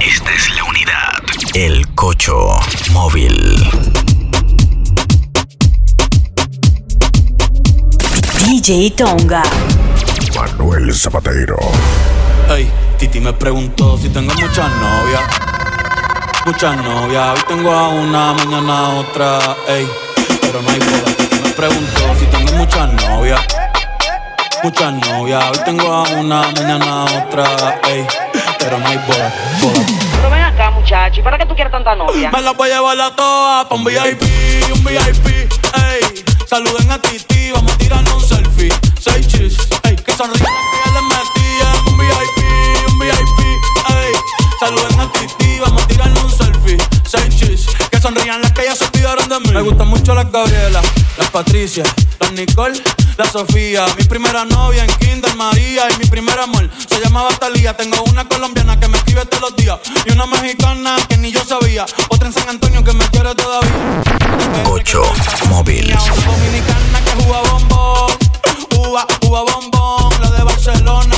Esta es la unidad. El Cocho Móvil. DJ Tonga. Manuel Zapatero. Ey, Titi me preguntó si tengo muchas novias. Muchas novias. Hoy tengo a una, mañana a otra. Ey, pero no hay boda. Titi me preguntó si tengo muchas novias. Muchas novias. Hoy tengo a una, mañana a otra. Ey, pero no hay boda. boda. Pero ven acá, muchacho, ¿y para qué tú quieres tanta novia? Me las voy a llevar a todas pa' un VIP, un VIP, ey. Saluden a Titi, vamos a tirarnos un selfie. Seis chis, ey, que sonrían que ya les metían. Un VIP, un VIP, ey. Saluden a Titi, las que ya se olvidaron de mí. Me gustan mucho las Gabriela, las Patricia, las Nicole, la Sofía. Mi primera novia en Kinder María y mi primer amor se llamaba Talía. Tengo una colombiana que me escribe todos los días y una mexicana que ni yo sabía. Otra en San Antonio que me quiere todavía. Cocho Móvil. Una dominicana que juega bombón, uva, uva bombón. La de Barcelona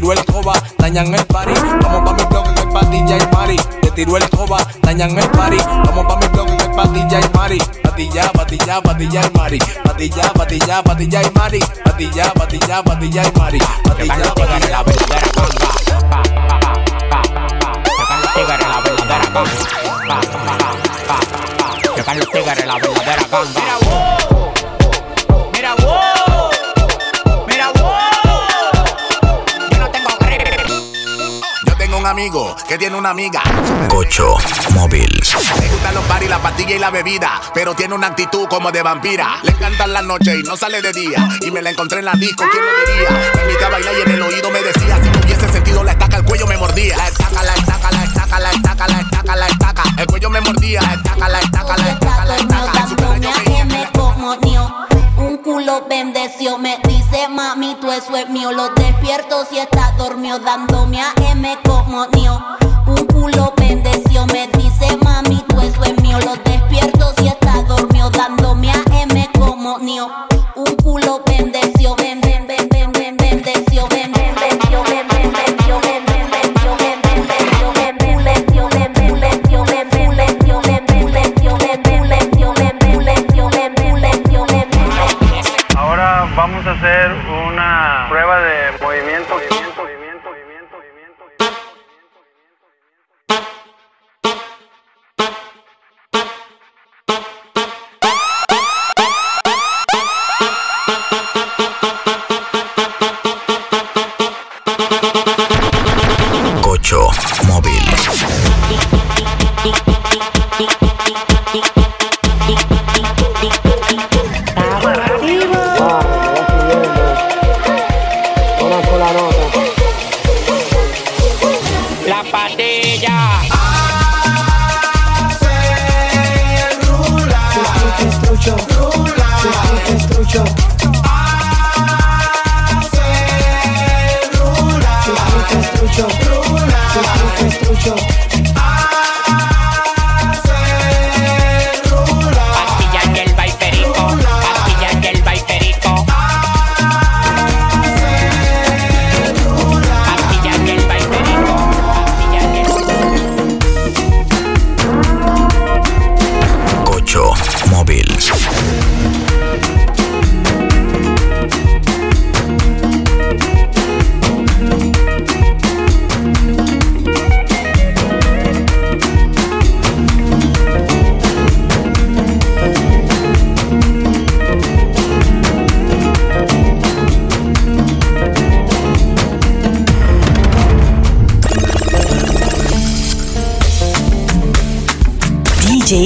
tiró el coba, dañan el party. Vamos pa' mi blog en el patilla y mari. Que tiró el coba, dañan el party. Vamos pa' mi blog en el patilla y mari. Patilla, patilla, patilla y mari. Patilla, patilla, patilla y mari. Patilla, patilla, patilla y mari. Patilla, patilla, la verdadera ganga. Tigres, la verdadera ganga. Llegan los tigres, la verdadera ganga. Amigo que tiene una amiga. Cocho Móvil. Le gustan los bares, la pastilla y la bebida, pero tiene una actitud como de vampira. Le encantan las noches y no sale de día. Y me la encontré en la disco, ¿quién lo diría? Me invitaba a bailar y en el oído me decía, si no hubiese sentido la estaca, el cuello me mordía. La estaca, la estaca, la estaca, la estaca, la estaca, la estaca. El cuello me mordía. La estaca, la estaca, la estaca, la estaca. En su dándome cumpleaños a veía que me culo bendeció, me dice mami, tú eso es mío. Lo despierto si está dormido, dándome a M como Un culo bendeció, me dice mami, tú eso es mío. Lo despierto si está dormido, dándome a M como Un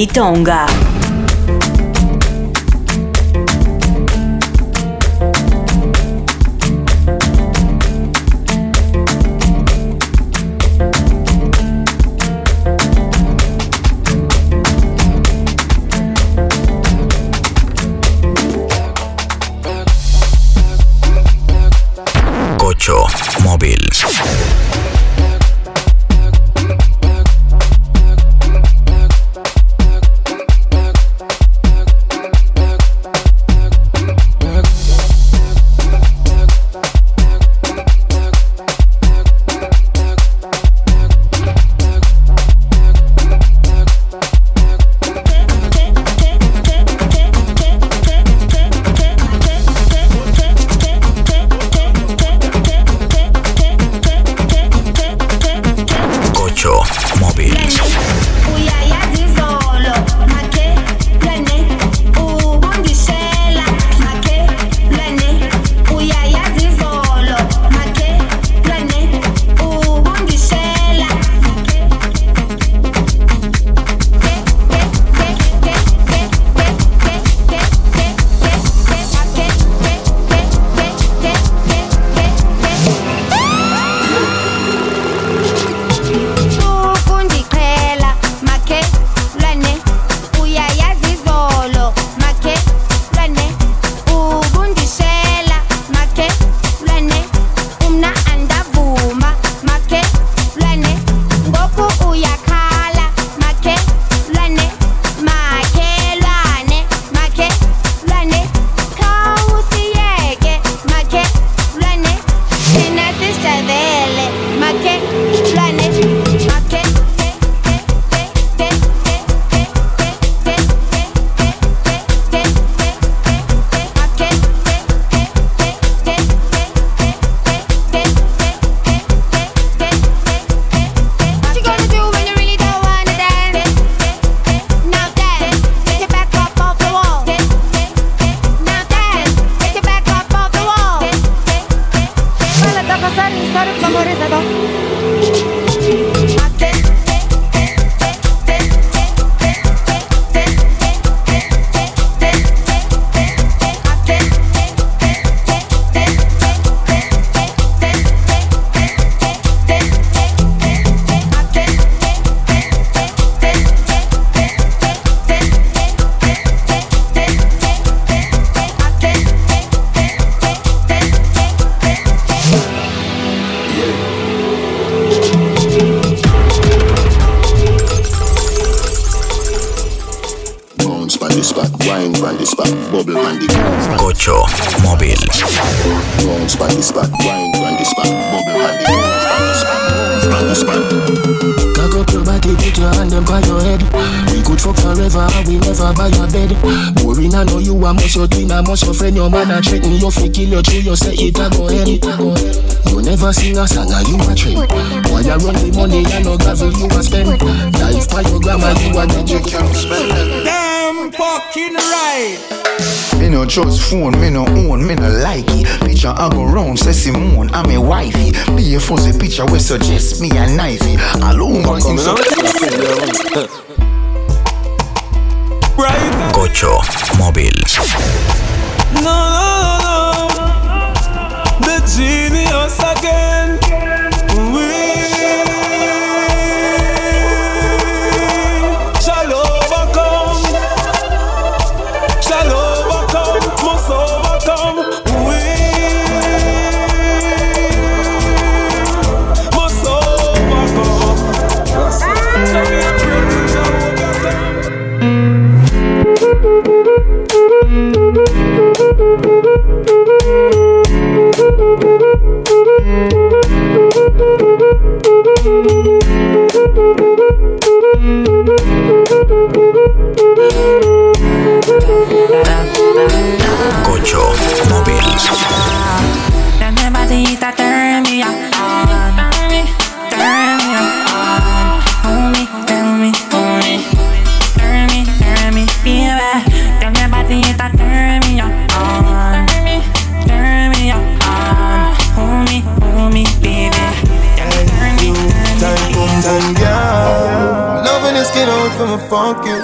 DJ your friend, your man, I threaten you, fi kill you, true, you say it, I go ahead, it, I go ahead. You never sing a song, and you a trend. Why you run the money, I know gravel you a spend. Life by your grandma, you a get you can't spend. Damn fucking right. Me no trust phone, me no own, me no like it. Picture I go round, say Simone, I'm a wifey. Be a fuzzy picture we suggest me a knifey. All over him so Right. Cocho móvil. No, no, no, no. The genius again. Cocho fuck you.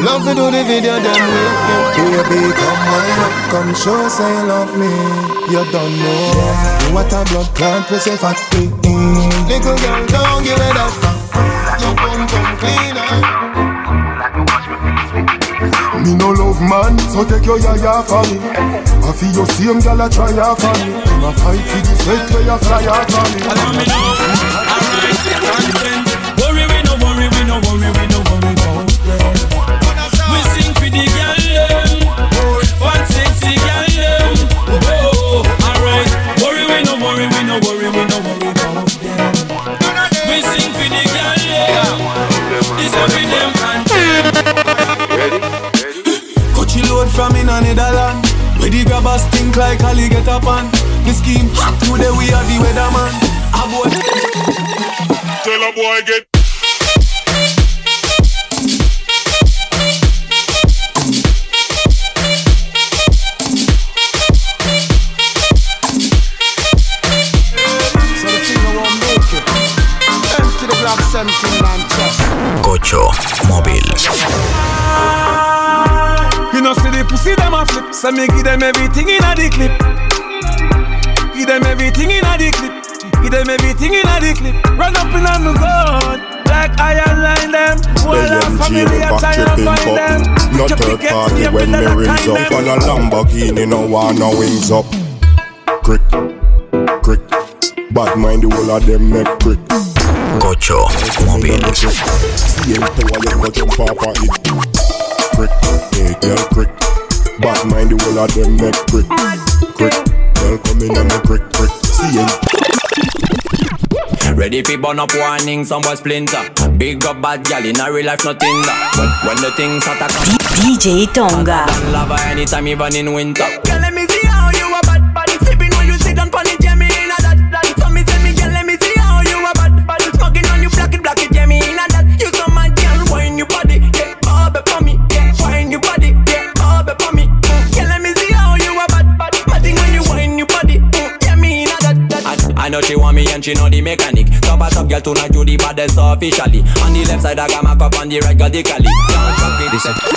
Love to do the video, then wake you. Baby, come wine up, come show say you love me. You don't know. You what a blood clot, we say fat mm. Little girl, don't give it that fat. You come cleaner. Me no love man, so take your yaya for me. I feel your same gal a try ya for me. I'm a fight for the sweat where you fly ya for me. Worry, we no worry, we no worry, we no worry about from in a Netherland Where the grabbers stink like Ali get up on The scheme hot today we are the weatherman. A boy. Tell a boy get So the finger won't make it. Empty So me give them everything in a the clip. Give them everything in a the clip. Give them everything in a the clip. Run up in on the gun Like iron line them. Well William I'm G, family I back try and tripping find them. Pop. No third party when me rings kind up. them. On a Lamborghini, no want no wings up. Crick, crick. Bad mind the whole of them make crick. Cocho Móvil. See him to why you go jump off of it Crick, hey girl crick Bad mind the whole of them make crick Crick, girl come in and me crick crick See him Ready fi burn up warning, some boy splinter. Big up bad gal in a real life, nothing that. When, when the things hotter come, DJ Tonga. than lava anytime, even in winter. And she know the mechanic. Top a top girl tonight, you the baddest officially. On the left side, I got my cup, on the right, got the cali.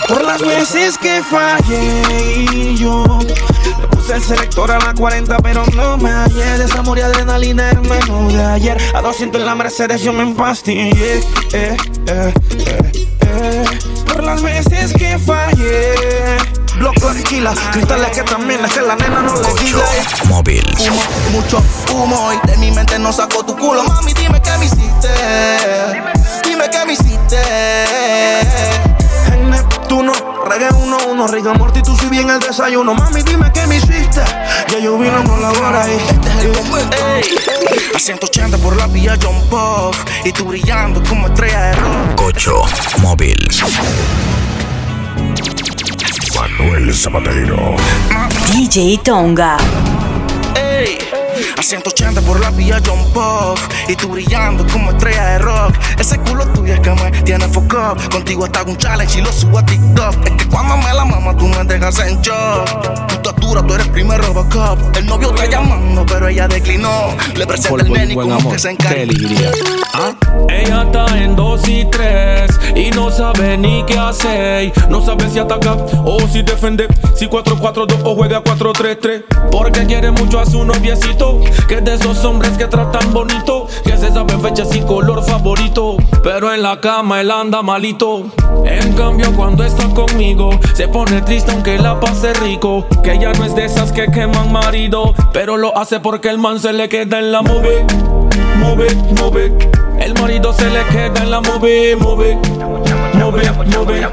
Por las veces que fallé yo Le puse el selector a la 40 pero no me hallé De esa y adrenalina el menú de ayer A 200 en la Mercedes yo me empastillé eh, eh, eh, eh. Por las veces que fallé Bloco tequila, cristales que también es que la nena no le quita Móvil. Humo, mucho humo y de mi mente no sacó tu culo. Mami dime qué me hiciste Dime qué me hiciste. En Neptuno, reggae uno uno Riga Morty, tú si bien el desayuno. Mami dime qué me hiciste Ya yo vino con la vara y Este es el momento A 180 por la vía John Puff Y tú brillando como estrella de rock. Cocho Móvil. Manuel Zapatero DJ Tonga. Ey, a 180 por la vía John Puff. Y tú brillando como estrella de rock. Ese culo tuyo es que me tiene foco up Contigo hasta un challenge y lo subo a TikTok. Es que cuando me la mama tú me dejas en shock. Tu estatura, tú eres primer Robocop. El novio está llamando pero ella declinó. Le presenta el nene y como que se encargó Ella está en 2 y 3 y no sabe ni qué hacer. No sabe si ataca o si defender. Si 4-4-2 o juega 4-3-3. Porque quiere mucho a su noviecito. Que es de esos hombres que tratan bonito. Que se saben fechas y color favorito. Pero en la cama él anda malito. En cambio, cuando está conmigo, se pone triste aunque la pase rico. Que ella no es de esas que queman marido. Pero lo hace porque el man se le queda en la movie. Move, move. El marido se le queda en la move, move. Move, move.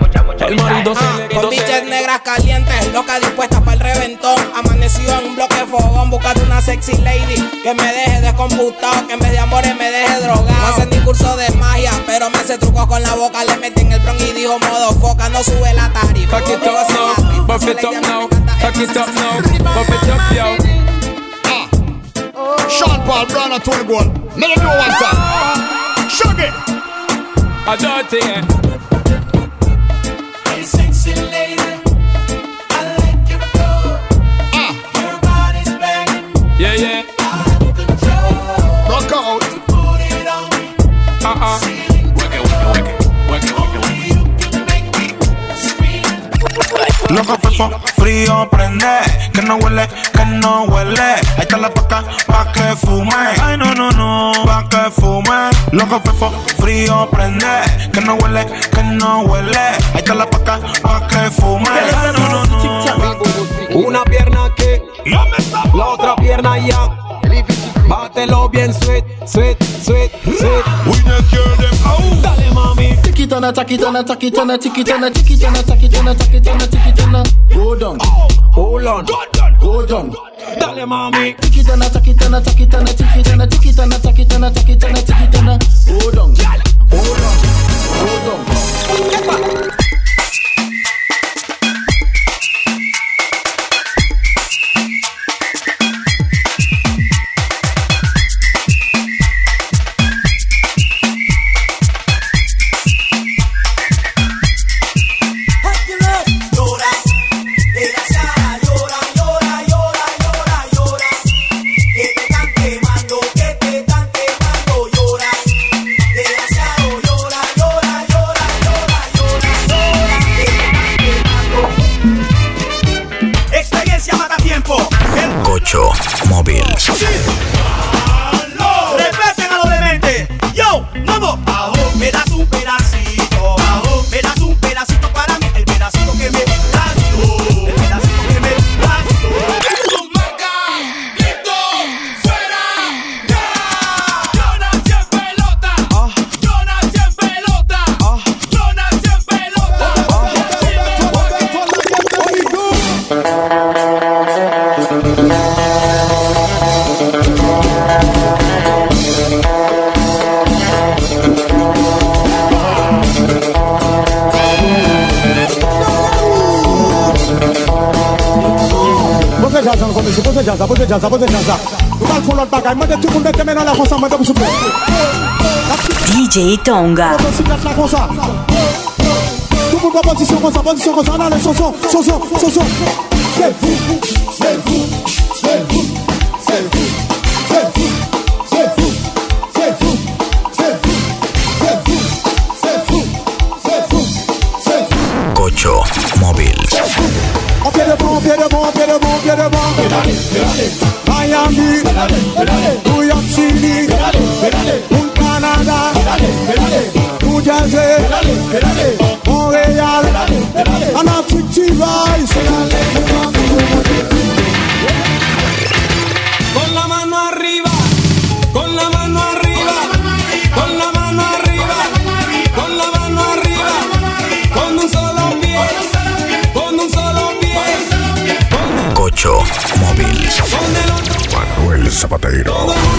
El marido se le Con bichas negras calientes, loca dispuesta para el reventón. Amanecido en un bloque fogón, buscando una sexy lady que me deje descomputado, que en vez de amores me deje drogado. No hace ni curso de magia, pero me hace trucos con la boca. Le metí en el bron y dijo modo foca, no sube la tarifa. Back it up now, buff it up now, back it up now, buff it up, yo. Sean Paul Brown and Tony Gold. Let them know one time. Shug it. A dirty, yeah. Fefo, frío prende, que no huele, que no huele. Ahí está la paca, pa' que fume. Ay, no, no, no, pa' que fume. Loco fefo, frío prende, que no huele, que no huele. Ahí está la paca, pa' que fume. Ay, no, no, no. Una pierna aquí, la otra pierna allá. Bátelo bien, sweet, sweet, sweet, sweet. It on a, tack it on a, tack it on a, tick it on a, tick it on a, tack it on a, tack it on a, tick it on a. Go down, Hold on, go down. dale, mami. Tick it on a, tack it on a, tack it on a, tick it on a, tick it on a, tack it on a, tack it on a, tick it on a. Go down, go down, go down. DJ Tonga. Tout móvil. On pied devant, on pied devant, on pied devant, on pied devant. Miami, New Zapatero.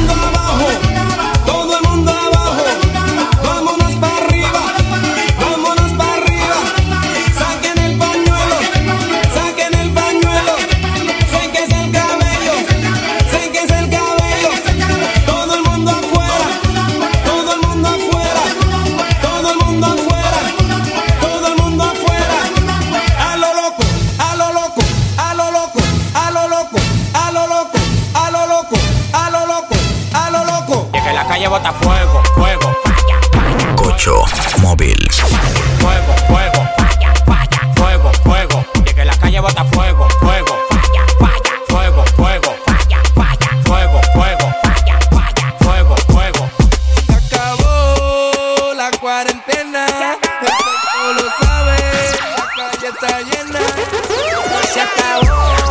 Está llena. Se acabó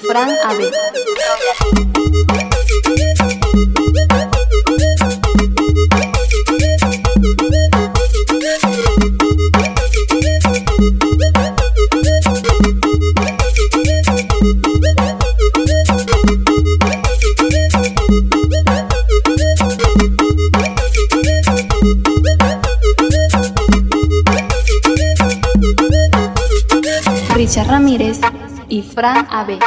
Fran Abel. Richard Ramírez y Fran Abel.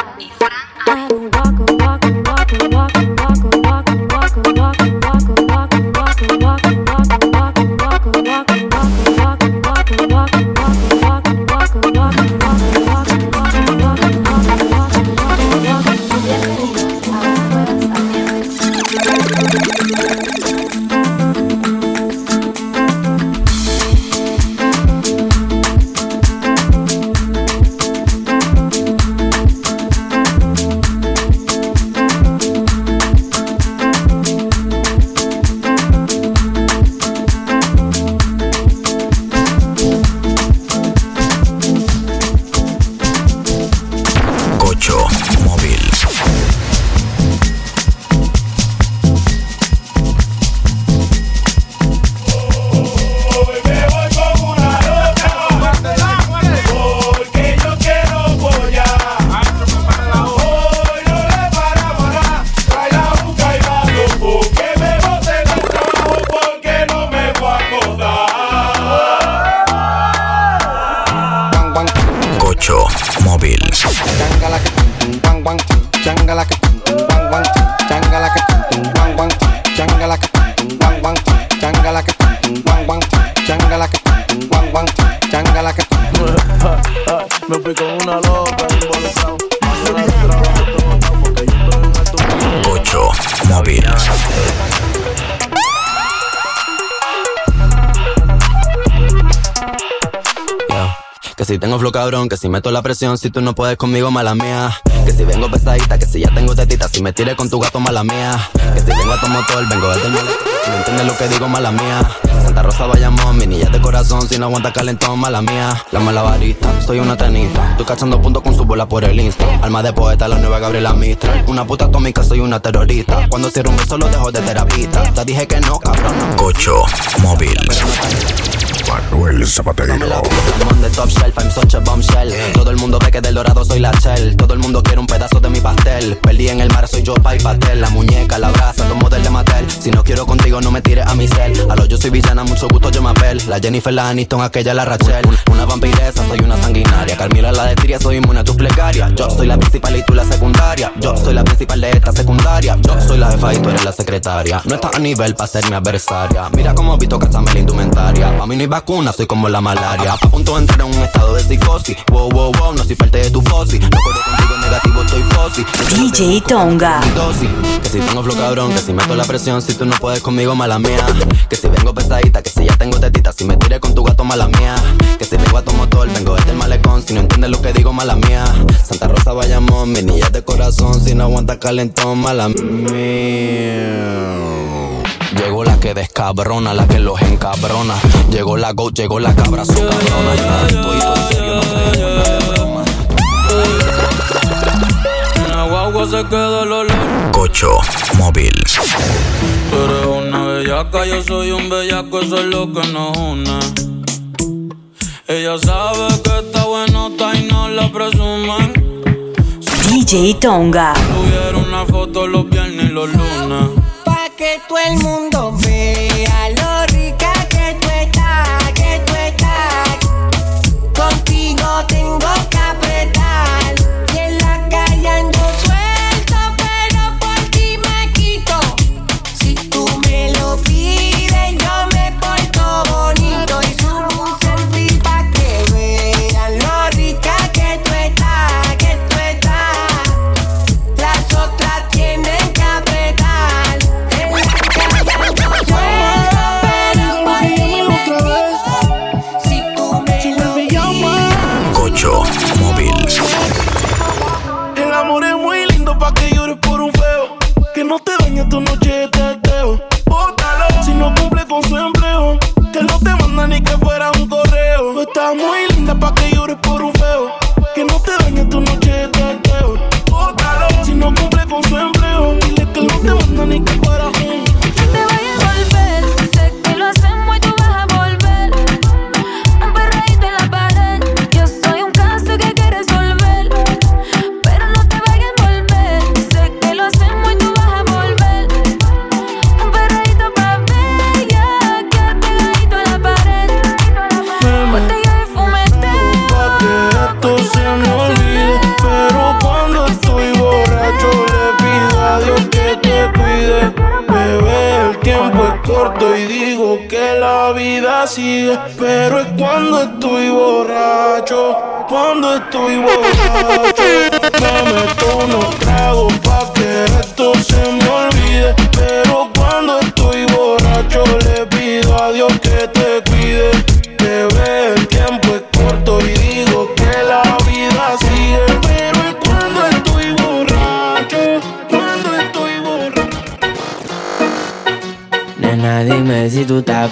Que si meto la presión, si tú no puedes conmigo, mala mía. Que si vengo pesadita, que si ya tengo tetita, si me tires con tu gato, mala mía. Que si vengo a tu motor, vengo desde el si no entiendes lo que digo, mala mía. Santa Rosa Bayamón, mi niña de corazón, si no aguanta calentón, mala mía. La mala varita, soy una tenista, estoy cachando puntos con su bola por el insta. Alma de poeta, la nueva Gabriela Mistral. Una puta atómica, soy una terrorista. Cuando cierro un beso, lo dejo de terapista. Te dije que no, cabrón. Cocho móvil. Manuel Zapatero. I'm on the top shelf, I'm such a bombshell. Todo el mundo ve que del dorado soy la shell. Todo el mundo quiere un pedazo de mi pastel. Perdí en el mar, soy yo, pa' y pastel. La muñeca, la brasa, tomo del de Mattel. Si no quiero contigo, no me tires a mi cel. A lo yo soy villana, mucho gusto, yo me apel. La Jennifer, la Aniston, aquella, la Rachel. Una vampiresa, soy una sanguinaria. Carmila, la de Tria, soy inmune a tus plegarias. Yo soy la principal y tú la secundaria. Yo soy la principal de esta secundaria. Yo soy la jefa y tú eres la secretaria. No estás a nivel para ser mi adversaria. Mira cómo Vito cachame la indumentaria. Pa' mí no hay vacuna, soy como la malaria. A punto de entrar en un estado de psicosis. Wow, wow, wow, no soy parte de tu fosi. No puedo contigo negativo, estoy fosi. DJ Tonga. Que si tengo flow cabrón, que si meto la presión, si tú no puedes conmigo, mala mía. Que si vengo pesadita, que si ya tengo tetita, si me tiré con tu gato, mala mía. Que si vengo a tu motor, vengo desde el malecón, si no entiendes lo que digo, mala mía. Santa Rosa Bayamón, mi niña de corazón, si no aguanta calentón, mala mía. La que descabrona, la que los encabrona. Llegó la go, llegó la cabra, su cabrona. Yo la estoy en serio, no creo en nada de broma. En la guagua se queda el olor. Cocho móvil. Tú eres una bellaca, yo soy un bellaco, eso es lo que nos une. Ella sabe que está buenota y no la presumen. DJ Tonga. Tuvieron una foto los viernes y los lunes. Pa' que todo el mundo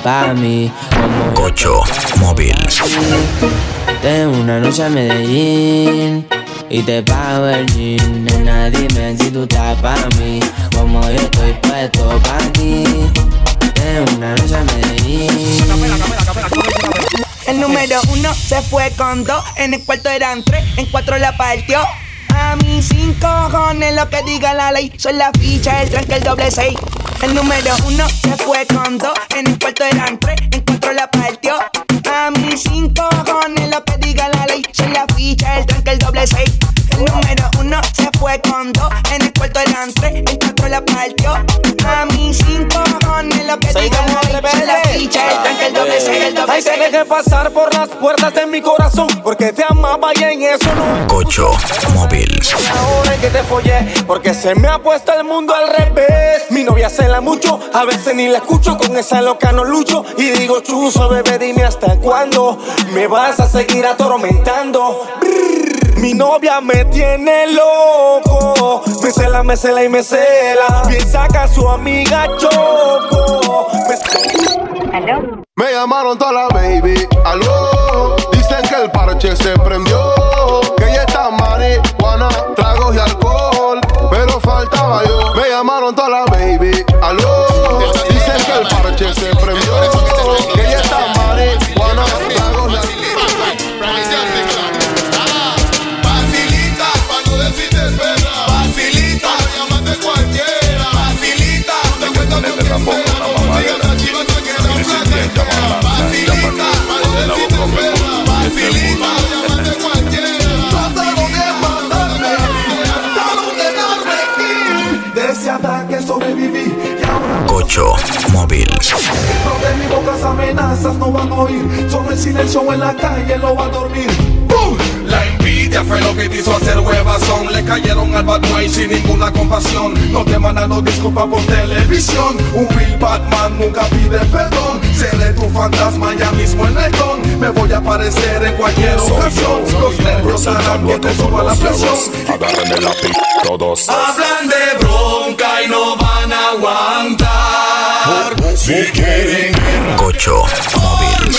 pa' mí. Como Cocho móvil. Tengo una noche a Medellín y te pago el jean. Nena, dime si tú estás pa' mí. Como yo estoy puesto pa' ti. Tengo una noche a Medellín. El número uno se fue con dos, en el cuarto eran tres, en cuatro la partió. A mí sin cojones lo que diga la ley, son la ficha, el tranque, el doble seis. El número uno se fue con dos, en el cuarto eran tres, en cuatro la partió. A mí sin cojones lo que diga la ley, son la ficha, el tranque, el doble seis. El número uno se fue con dos, en el cuarto eran tres, en cuatro la partió. A mí sin cojones lo que diga la ficha, el tranque, el doble el doble Ay, te seis. dejé pasar por las puertas de mi corazón Porque te amaba y en eso no. Cocho móvil. Ahora es que te follé Porque se me ha puesto el mundo al revés. Mi novia se la mucho A veces ni la escucho Con esa loca no lucho. Y digo chuzo bebé dime hasta cuándo Me vas a seguir atormentando Brrr, Mi novia me tiene loco. Me cela, me cela y me cela. Bien saca su amiga Choco amenazas no van a oír. Solo el silencio en la calle lo va a dormir. ¡Bum! La envidia fue lo que te hizo hacer huevazón. Le cayeron al boy sin ninguna compasión. No te mandaron disculpa por televisión. Un real Batman nunca pide perdón. Seré tu fantasma ya mismo en el don. Me voy a aparecer en cualquier ocasión. Los nervios harán que te suba la presión. Agárrenme la pic todos. Hablan de bronca y no van a aguantar. Si quieren guerra. Cocho móvil.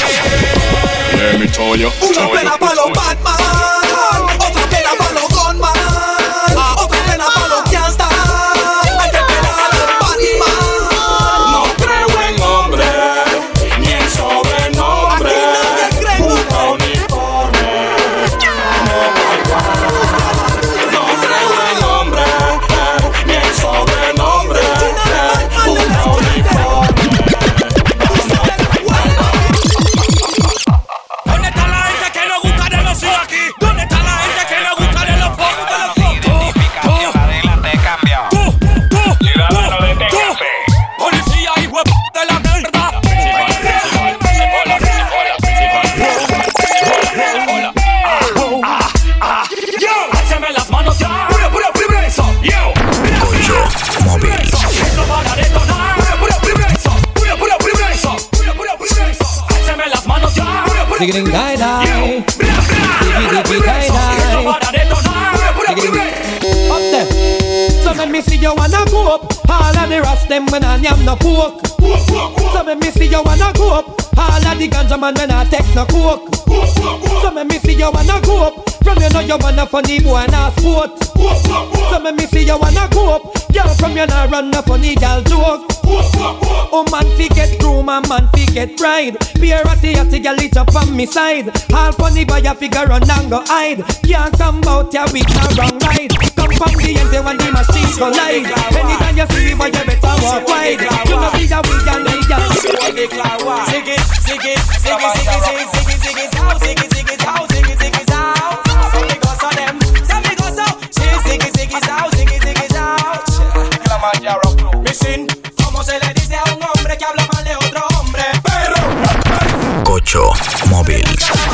Una pena para los Batman, a funny girl joke. Oh man fi get groom and man fi get bride. Be a ratty ratty girl it up on me side. All funny boy a figure run and go hide. Can't come out ya with no wrong ride. Come from the end when the machine collide. Anytime you see me boy you better walk wide. You know be a weak and the girl. Ziggy, ziggy, ziggy, ziggy, ziggy, Perro. Cocho móvil.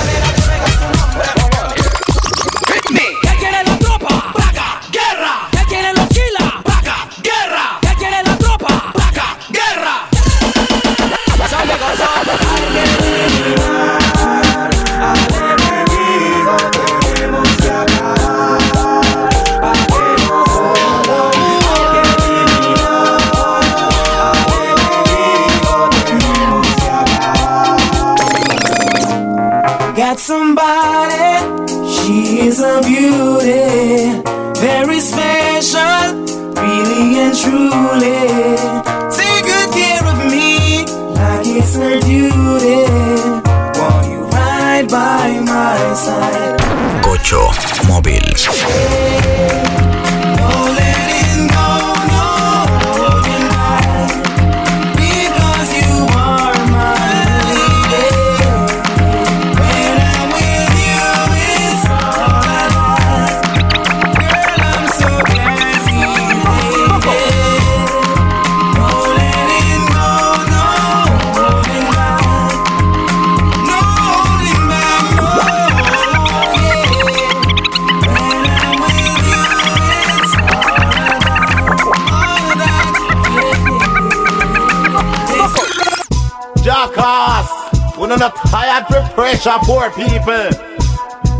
8. For pressure, poor people.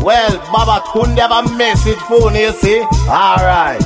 Well, Baba Tunde have a message for you, see? Alright.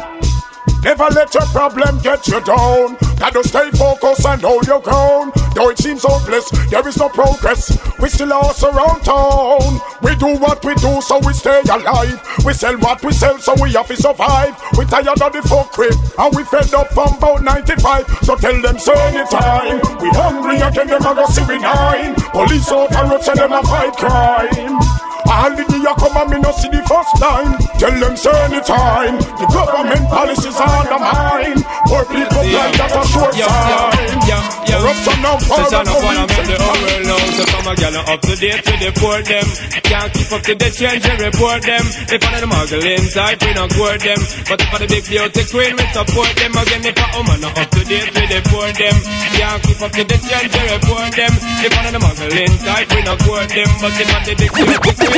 Never let your problem get you down. Gotta stay focused and hold your ground. Though it seems hopeless, there is no progress. We still lost around town. We do what we do, so we stay alive. We sell what we sell, so we have to survive. We tired of the fuckery, and we fed up from about 95. So tell them, so anytime. We hungry again, them a go see we nine. Police out and road, say them a fight crime. All the day come and me no see the first time. Tell them say anytime. The government policies undermine. Poor people like that a short time. Corruption now far Session up and I make the away. whole world know So come again up to date to deport them Can't keep up to the change and report them If of the muggle inside we not court them But if for the big beauty queen we support them Again if a woman not up to date we deport them Can't keep up to the change and report them If of the muggle inside we not court them But if for the big beauty queen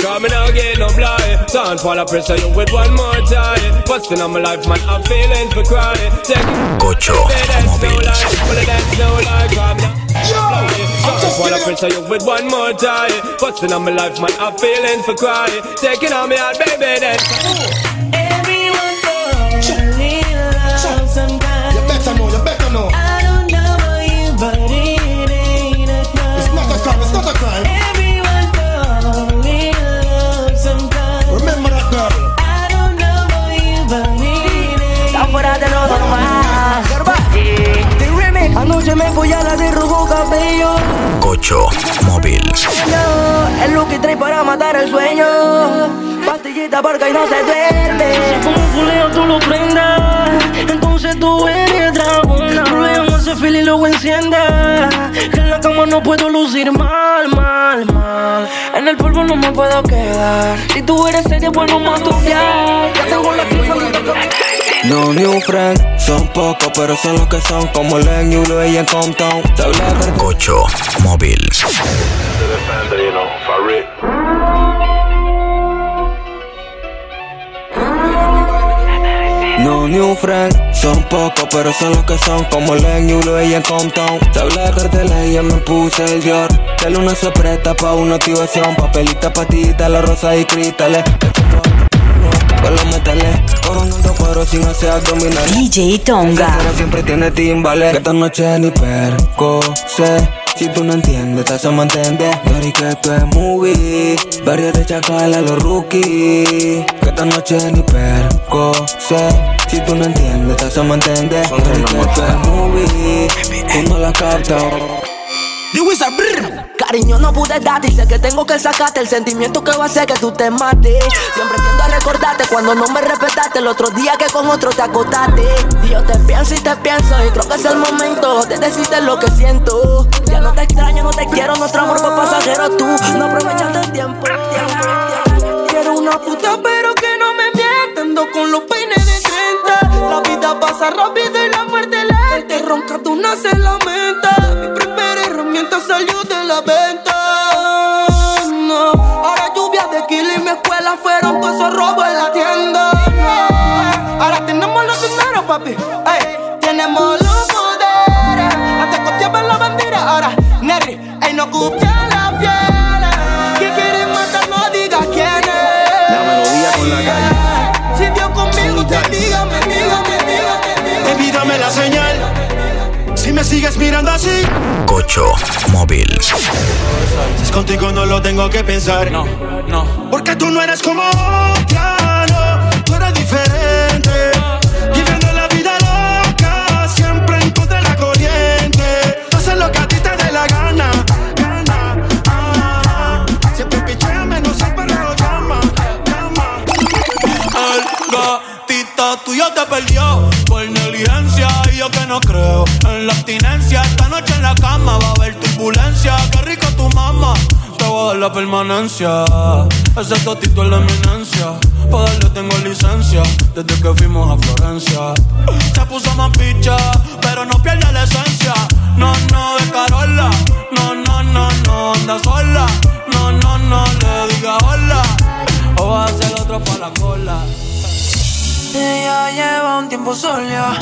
Because me now get no blind. Sound fall a pressure you with one more time. Busting on my life man I'm feeling for crying. Take Cocho Móvil. Sound fall a pressure you with one more time. Busting on my life man I'm feeling for crying. Taking on me out baby then Anoche me fui a la de rojo cabello. Cocho Móvil. No, el look que trae para matar el sueño. Pastillita porque y no se duerme. Como culeo tú lo prendas. Entonces tú eres dragona. Luego ese feel y luego enciende. Que en la cama no puedo lucir mal, mal, mal. En el polvo no me puedo quedar. Si tú eres serio, pues no más ya. Ya tengo la clipa No new friends, son pocos, pero son los que son como Len, Yulo y en Compton. Cocho Móvil. No new friends, son pocos, pero son los que son como Len, Yulo y en Compton. Te hablé de carteles y ya me puse el Dior. Que el luna se presta pa' una activación, papelita, patita, la rosa y cristales. Con los metales, coronando cuero sin hacer abdominales. DJ Tonga. Pero siempre tiene timbales. Que esta noche ni perco sé. Si tú no entiendes, te hacemos entender. Yori que esto es movie. Varios de chacal a los rookies. Que esta noche ni perco sé. Si tú no entiendes, te hacemos entender. Yori que esto es movie. Tú no la captas. Cariño, no pude darte y sé que tengo que sacarte el sentimiento que va a hacer que tú te mates. Siempre tiendo a recordarte cuando no me respetaste el otro día que con otro te acotaste. Y yo te pienso y te pienso y creo que es el momento de decirte lo que siento. Ya no te extraño, no te quiero, nuestro amor fue pasajero. Tú no aprovechaste el tiempo. Quiero una puta, pero que no me mienta. Ando con los peines de 30. La vida pasa rápido y la muerte lenta. Y ronca tú no se lamenta. Herramienta salió de la venta. Ahora lluvia de kilo y mi escuela fueron todos esos robos en la tienda. Ahora tenemos los dineros, papi. Tenemos los sigues mirando así, Cocho Móvil. si es contigo no lo tengo que pensar. No, no. Porque tú no eres como otra, no. Tú eres diferente. Viviendo la vida loca, siempre en contra de la corriente. Haces lo que a ti te dé la gana. gana, ah. Siempre picheame, no sé, pero llama, llama. El gatito tuyo te perdió por negligencia y yo que no creo abstinencia. Esta noche en la cama va a haber turbulencia. Qué rico tu mamá, te voy a dar la permanencia. Ese totito es la eminencia. Pa' darle tengo licencia desde que fuimos a Florencia. Se puso más picha, pero no pierde Ella lleva un tiempo sola.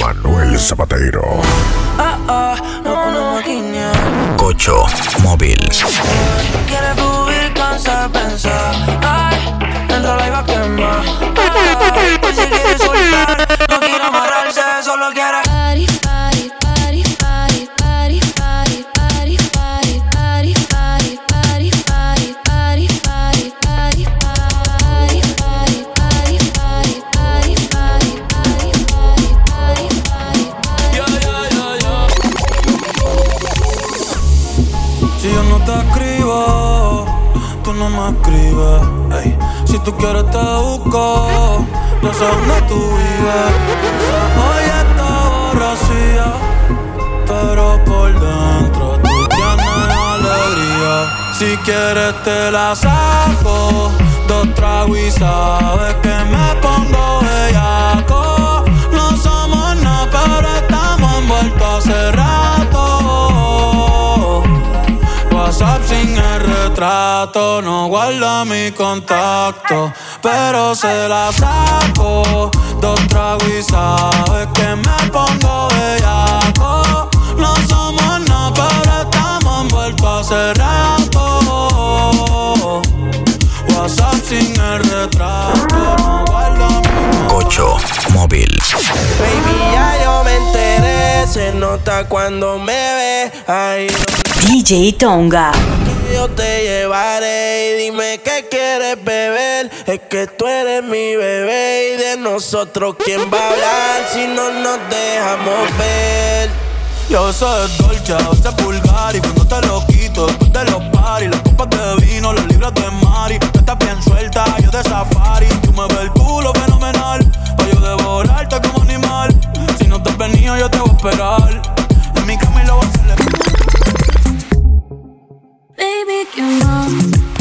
Manuel Zapatero. Ah, ah, no aquí ni Cocho Móvil. Quiere fluir, cansa de pensar. Ay, dentro la iba a quemar. Ay, si quiere soltar, no quiere amarrarse, solo quiere. Tú quieres te busco, yo sé dónde tú vives. Hoy está borracía, pero por dentro tú tienes alegría. Si quieres te la saco, dos tragos y sabes que me pongo bellaco. No somos nada, pero estamos envueltos rato. WhatsApp sin el retrato, no guarda mi contacto, pero se la saco. Dos tragos y sabes que me pongo bellaco. No somos nada, pero estamos envueltos hace rato. WhatsApp sin el retrato, no guarda mi Cocho móvil. Baby, ya. Se nota cuando me ve. Ay, DJ Tonga. yo te llevaré. Y dime qué quieres beber. Es que tú eres mi bebé. Y de nosotros, ¿quién va a hablar si no nos dejamos ver? Yo soy dolce, usted es vulgar y cuando te lo quito, después de los paris, las copas de vino, las libras de mari, tú estás bien suelta, yo de safari, tú me ves el culo fenomenal, venido yo te voy a esperar, en mi cama y lo voy a hacer Baby, ¿qué más?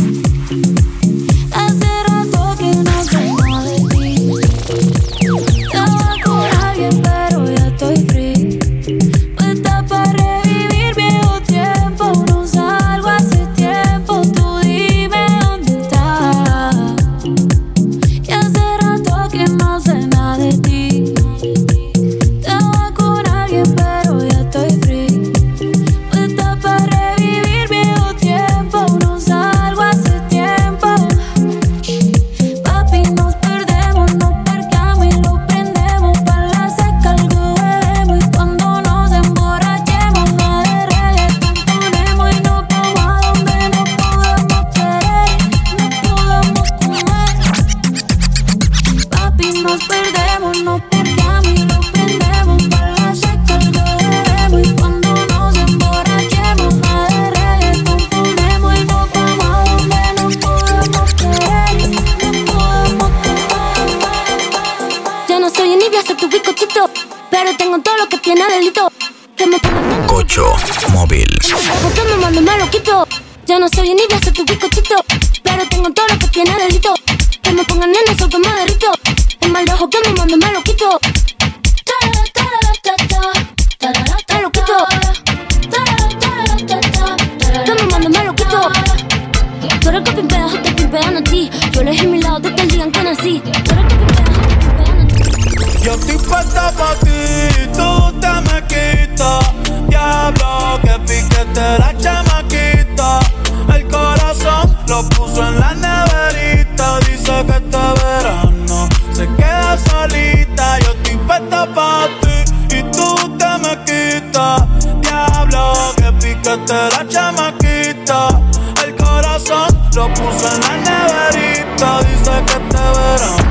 Lo puso en la neverita. Dice que este verano.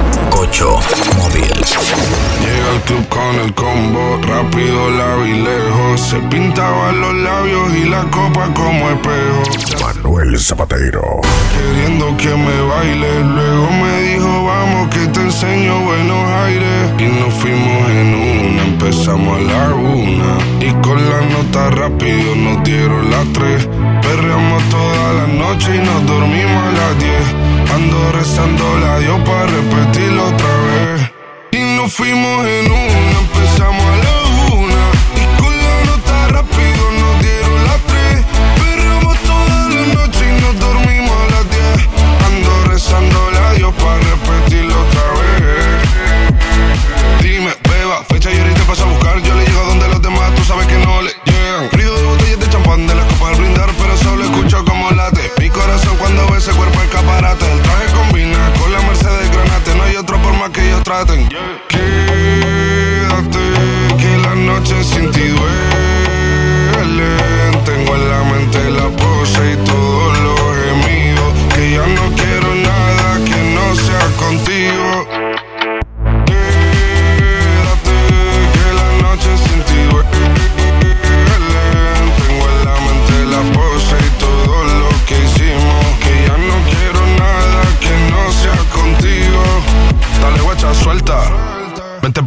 Móvil. Llega al club con el combo, rápido la vi lejos. Se pintaban los labios y la copa como espejo. Manuel Zapatero. Queriendo que me baile, luego me dijo vamos que te enseño buenos aires. Y nos fuimos en una, empezamos a la una. Y con la nota rápido nos dieron las tres. Perreamos toda la noche y nos dormimos a las diez. Ando rezando la Dios para repetirlo otra vez. Y nos fuimos en una, empezamos a la más que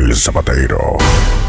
Manuel Zapatero.